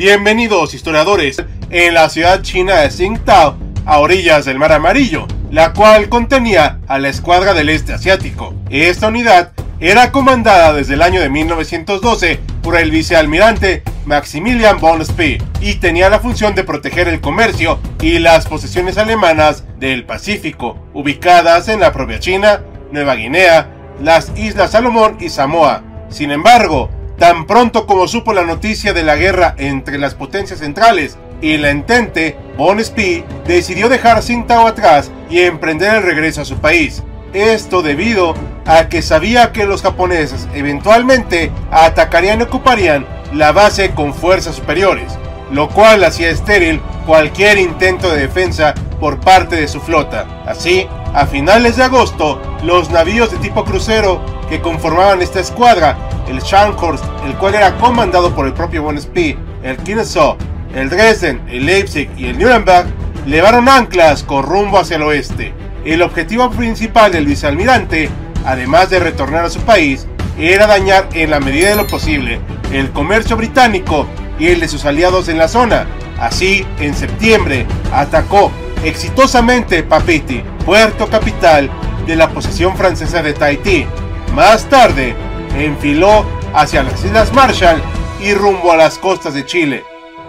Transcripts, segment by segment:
Bienvenidos historiadores en la ciudad china de Tsingtao, a orillas del Mar Amarillo, la cual contenía a la Escuadra del Este Asiático. Esta unidad era comandada desde el año de 1912 por el vicealmirante Maximilian von Spee y tenía la función de proteger el comercio y las posesiones alemanas del Pacífico, ubicadas en la propia China, Nueva Guinea, las Islas Salomón y Samoa. Sin embargo, Tan pronto como supo la noticia de la guerra entre las potencias centrales y la entente, Von Spee decidió dejar Tsingtao atrás y emprender el regreso a su país. Esto debido a que sabía que los japoneses eventualmente atacarían y ocuparían la base con fuerzas superiores, lo cual hacía estéril cualquier intento de defensa por parte de su flota. Así, a finales de agosto, los navíos de tipo crucero que conformaban esta escuadra el Scharnhorst, el cual era comandado por el propio Von el Kinesow, el Dresden, el Leipzig y el Nuremberg, levaron anclas con rumbo hacia el oeste. El objetivo principal del vicealmirante, además de retornar a su país, era dañar en la medida de lo posible el comercio británico y el de sus aliados en la zona. Así, en septiembre, atacó exitosamente Papiti, puerto capital de la posesión francesa de Tahití. Más tarde, enfiló hacia las Islas Marshall y rumbo a las costas de Chile.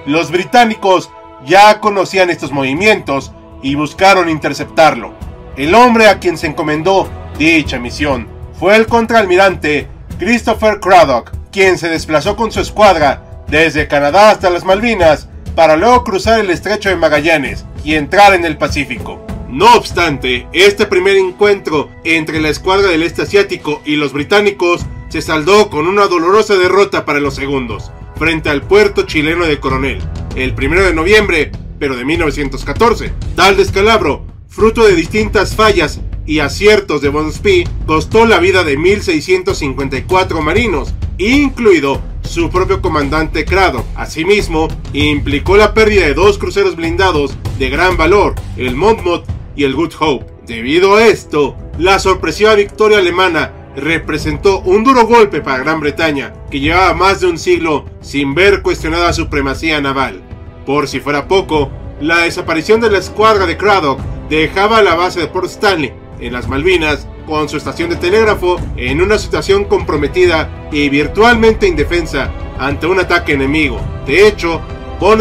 Los británicos ya conocían estos movimientos y buscaron interceptarlo. El hombre a quien se encomendó dicha misión fue el contraalmirante Christopher Craddock, quien se desplazó con su escuadra desde Canadá hasta las Malvinas para luego cruzar el estrecho de Magallanes y entrar en el Pacífico. No obstante, este primer encuentro entre la escuadra del este asiático y los británicos se saldó con una dolorosa derrota para los segundos, frente al puerto chileno de Coronel, el 1 de noviembre, pero de 1914. Tal descalabro, fruto de distintas fallas y aciertos de Von Spee, costó la vida de 1.654 marinos, incluido su propio comandante Crado. Asimismo, implicó la pérdida de dos cruceros blindados de gran valor, el Monmouth y el Good Hope. Debido a esto, la sorpresiva victoria alemana representó un duro golpe para Gran Bretaña, que llevaba más de un siglo sin ver cuestionada supremacía naval. Por si fuera poco, la desaparición de la escuadra de Craddock dejaba la base de Port Stanley, en las Malvinas, con su estación de telégrafo en una situación comprometida y virtualmente indefensa ante un ataque enemigo. De hecho,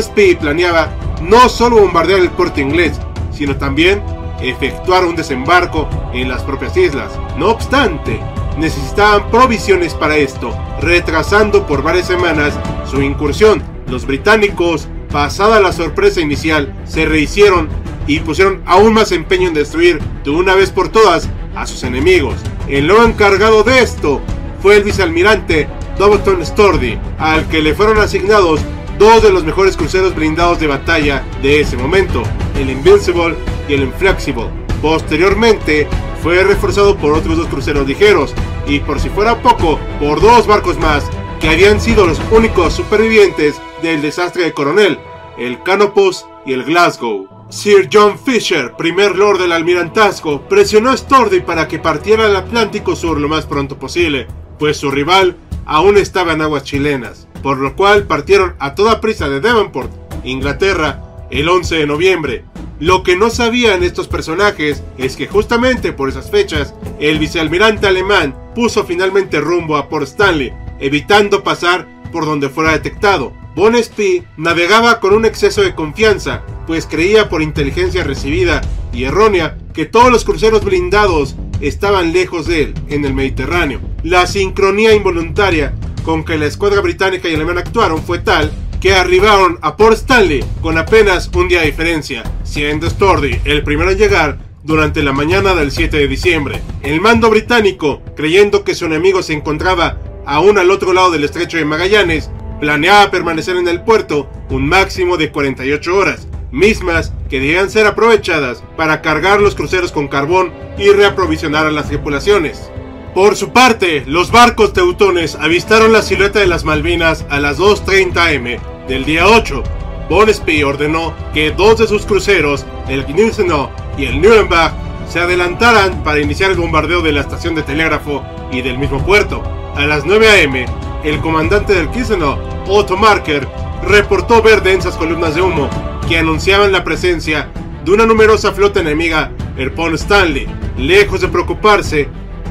Spee planeaba no solo bombardear el puerto inglés, sino también efectuar un desembarco en las propias islas. No obstante, necesitaban provisiones para esto, retrasando por varias semanas su incursión. Los británicos, pasada la sorpresa inicial, se rehicieron y pusieron aún más empeño en destruir de una vez por todas a sus enemigos. El nuevo encargado de esto fue el vicealmirante Doverton Stordy, al que le fueron asignados dos de los mejores cruceros blindados de batalla de ese momento, el Invincible y el Inflexible. Posteriormente, fue reforzado por otros dos cruceros ligeros y por si fuera poco, por dos barcos más que habían sido los únicos supervivientes del desastre de Coronel, el Canopus y el Glasgow. Sir John Fisher, primer lord del almirantazgo, presionó a Stordy para que partiera al Atlántico Sur lo más pronto posible, pues su rival aún estaba en aguas chilenas, por lo cual partieron a toda prisa de Devonport, Inglaterra, el 11 de noviembre, lo que no sabían estos personajes es que justamente por esas fechas, el vicealmirante alemán puso finalmente rumbo a Port Stanley, evitando pasar por donde fuera detectado. Von Spee navegaba con un exceso de confianza, pues creía por inteligencia recibida y errónea que todos los cruceros blindados estaban lejos de él, en el Mediterráneo. La sincronía involuntaria con que la escuadra británica y alemana actuaron fue tal que arribaron a Port Stanley con apenas un día de diferencia, siendo Stordy el primero en llegar durante la mañana del 7 de diciembre. El mando británico, creyendo que su enemigo se encontraba aún al otro lado del estrecho de Magallanes, planeaba permanecer en el puerto un máximo de 48 horas, mismas que debían ser aprovechadas para cargar los cruceros con carbón y reaprovisionar a las tripulaciones. Por su parte, los barcos teutones avistaron la silueta de las Malvinas a las 2.30 am del día 8. Bonespy ordenó que dos de sus cruceros, el Gneisenau y el Nuremberg, se adelantaran para iniciar el bombardeo de la estación de telégrafo y del mismo puerto. A las 9 am, el comandante del Gneisenau, Otto Marker, reportó ver densas columnas de humo que anunciaban la presencia de una numerosa flota enemiga, el Pont Stanley. Lejos de preocuparse,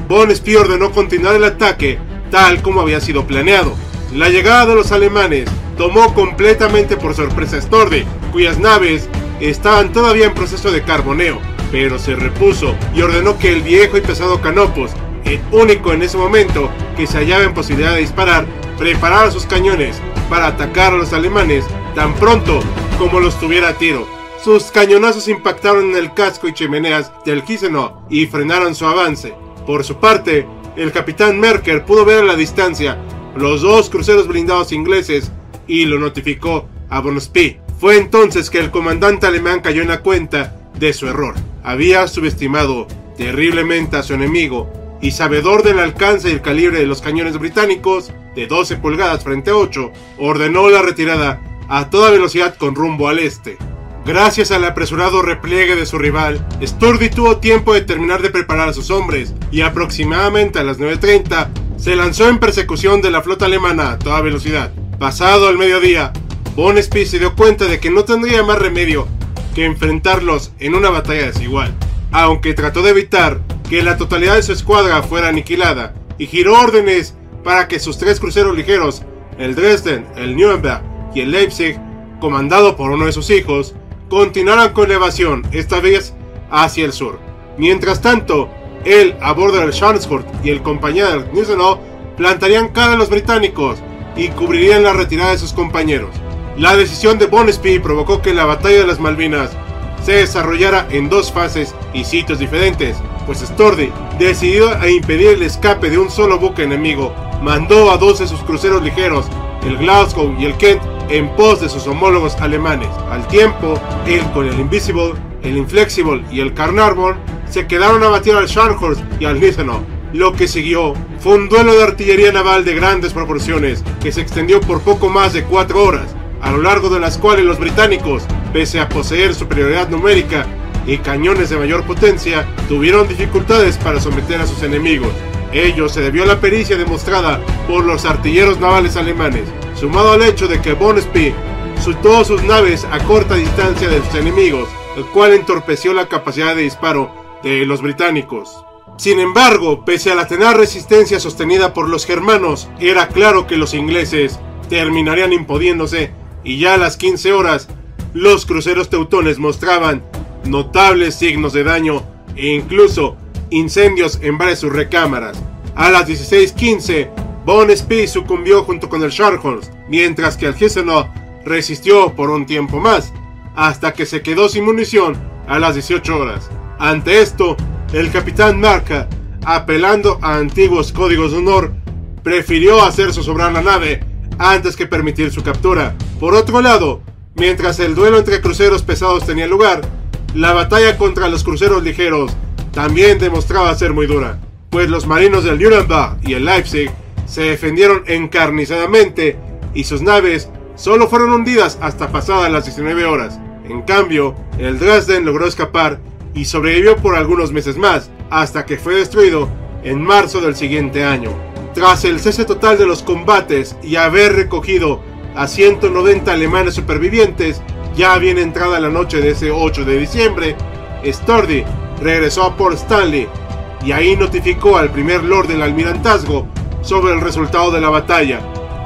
Bonespy ordenó continuar el ataque tal como había sido planeado. La llegada de los alemanes tomó completamente por sorpresa a cuyas naves estaban todavía en proceso de carboneo, pero se repuso y ordenó que el viejo y pesado Canopus, el único en ese momento que se hallaba en posibilidad de disparar, preparara sus cañones para atacar a los alemanes tan pronto como los tuviera a tiro. Sus cañonazos impactaron en el casco y chimeneas del Gneisenau y frenaron su avance. Por su parte, el capitán Merker pudo ver a la distancia los dos cruceros blindados ingleses y lo notificó a Bonespy. Fue entonces que el comandante alemán cayó en la cuenta de su error. Había subestimado terriblemente a su enemigo y sabedor del alcance y el calibre de los cañones británicos de 12 pulgadas frente a 8, ordenó la retirada a toda velocidad con rumbo al este. Gracias al apresurado repliegue de su rival, Sturdy tuvo tiempo de terminar de preparar a sus hombres y aproximadamente a las 9.30 se lanzó en persecución de la flota alemana a toda velocidad. Pasado el mediodía, Bonespy se dio cuenta de que no tendría más remedio que enfrentarlos en una batalla desigual, aunque trató de evitar que la totalidad de su escuadra fuera aniquilada y giró órdenes para que sus tres cruceros ligeros, el Dresden, el Nuremberg y el Leipzig, comandado por uno de sus hijos, continuaran con la evasión, esta vez hacia el sur. Mientras tanto, él, a bordo del Scharnhorst y el compañero del Gneisenau plantarían cara a los británicos y cubrirían la retirada de sus compañeros. La decisión de Bonespy provocó que la batalla de las Malvinas se desarrollara en dos fases y sitios diferentes, pues Stordy, decidido a impedir el escape de un solo buque enemigo, mandó a dos de sus cruceros ligeros, el Glasgow y el Kent, en pos de sus homólogos alemanes. Al tiempo, él con el Invisible, el Inflexible y el Carnarvon se quedaron a batir al Scharnhorst y al Gneisenau. Lo que siguió fue un duelo de artillería naval de grandes proporciones que se extendió por poco más de cuatro horas, a lo largo de las cuales los británicos, pese a poseer superioridad numérica y cañones de mayor potencia, tuvieron dificultades para someter a sus enemigos. Ello se debió a la pericia demostrada por los artilleros navales alemanes, sumado al hecho de que Bonespy soltó sus naves a corta distancia de sus enemigos, el cual entorpeció la capacidad de disparo de los británicos. Sin embargo, pese a la tenaz resistencia sostenida por los germanos, era claro que los ingleses terminarían impodiéndose y ya a las 15 horas los cruceros teutones mostraban notables signos de daño e incluso incendios en varias sus recámaras. A las 16:15, Von Spee sucumbió junto con el Scharnhorst, mientras que el Gneisenau resistió por un tiempo más, hasta que se quedó sin munición a las 18 horas. Ante esto, el capitán Marca, apelando a antiguos códigos de honor, prefirió hacer zozobrar la nave antes que permitir su captura. Por otro lado, mientras el duelo entre cruceros pesados tenía lugar, la batalla contra los cruceros ligeros también demostraba ser muy dura, pues los marinos del Nuremberg y el Leipzig se defendieron encarnizadamente y sus naves solo fueron hundidas hasta pasadas las 19 horas. En cambio, el Dresden logró escapar y sobrevivió por algunos meses más, hasta que fue destruido en marzo del siguiente año. Tras el cese total de los combates y haber recogido a 190 alemanes supervivientes, ya bien entrada la noche de ese 8 de diciembre, Stordy regresó a Port Stanley y ahí notificó al primer lord del almirantazgo sobre el resultado de la batalla,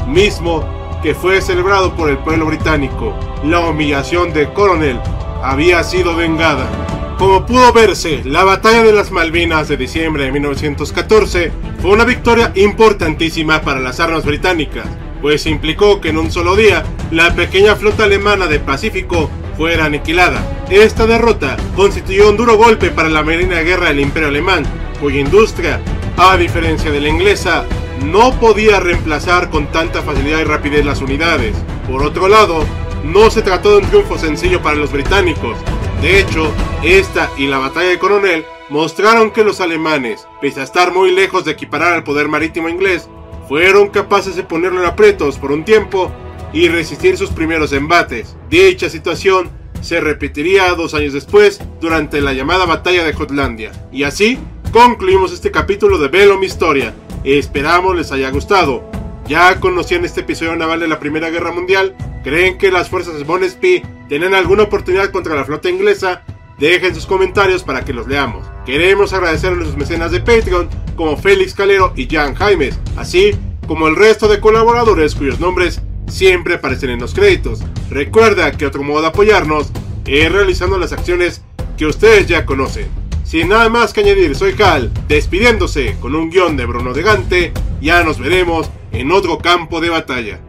mismo que fue celebrado por el pueblo británico. La humillación de Coronel había sido vengada. Como pudo verse, la batalla de las Malvinas de diciembre de 1914 fue una victoria importantísima para las armas británicas, pues implicó que en un solo día la pequeña flota alemana del Pacífico fuera aniquilada. Esta derrota constituyó un duro golpe para la Marina de Guerra del Imperio Alemán, cuya industria, a diferencia de la inglesa, no podía reemplazar con tanta facilidad y rapidez las unidades. Por otro lado, no se trató de un triunfo sencillo para los británicos. De hecho, esta y la batalla de Coronel mostraron que los alemanes, pese a estar muy lejos de equiparar al poder marítimo inglés, fueron capaces de ponerlo en aprietos por un tiempo y resistir sus primeros embates. Dicha situación se repetiría dos años después durante la llamada batalla de Jutlandia. Y así concluimos este capítulo de Velo mi historia. Esperamos les haya gustado. ¿Ya conocían este episodio naval de la Primera Guerra Mundial? ¿Creen que las fuerzas de tienen alguna oportunidad contra la flota inglesa? Dejen sus comentarios para que los leamos. Queremos agradecer a nuestros mecenas de Patreon como Félix Calero y Jan Jaimes, así como el resto de colaboradores cuyos nombres siempre aparecen en los créditos. Recuerda que otro modo de apoyarnos es realizando las acciones que ustedes ya conocen. Sin nada más que añadir, soy Cal, despidiéndose con un guion de Bruno de Gante, ya nos veremos en otro campo de batalla.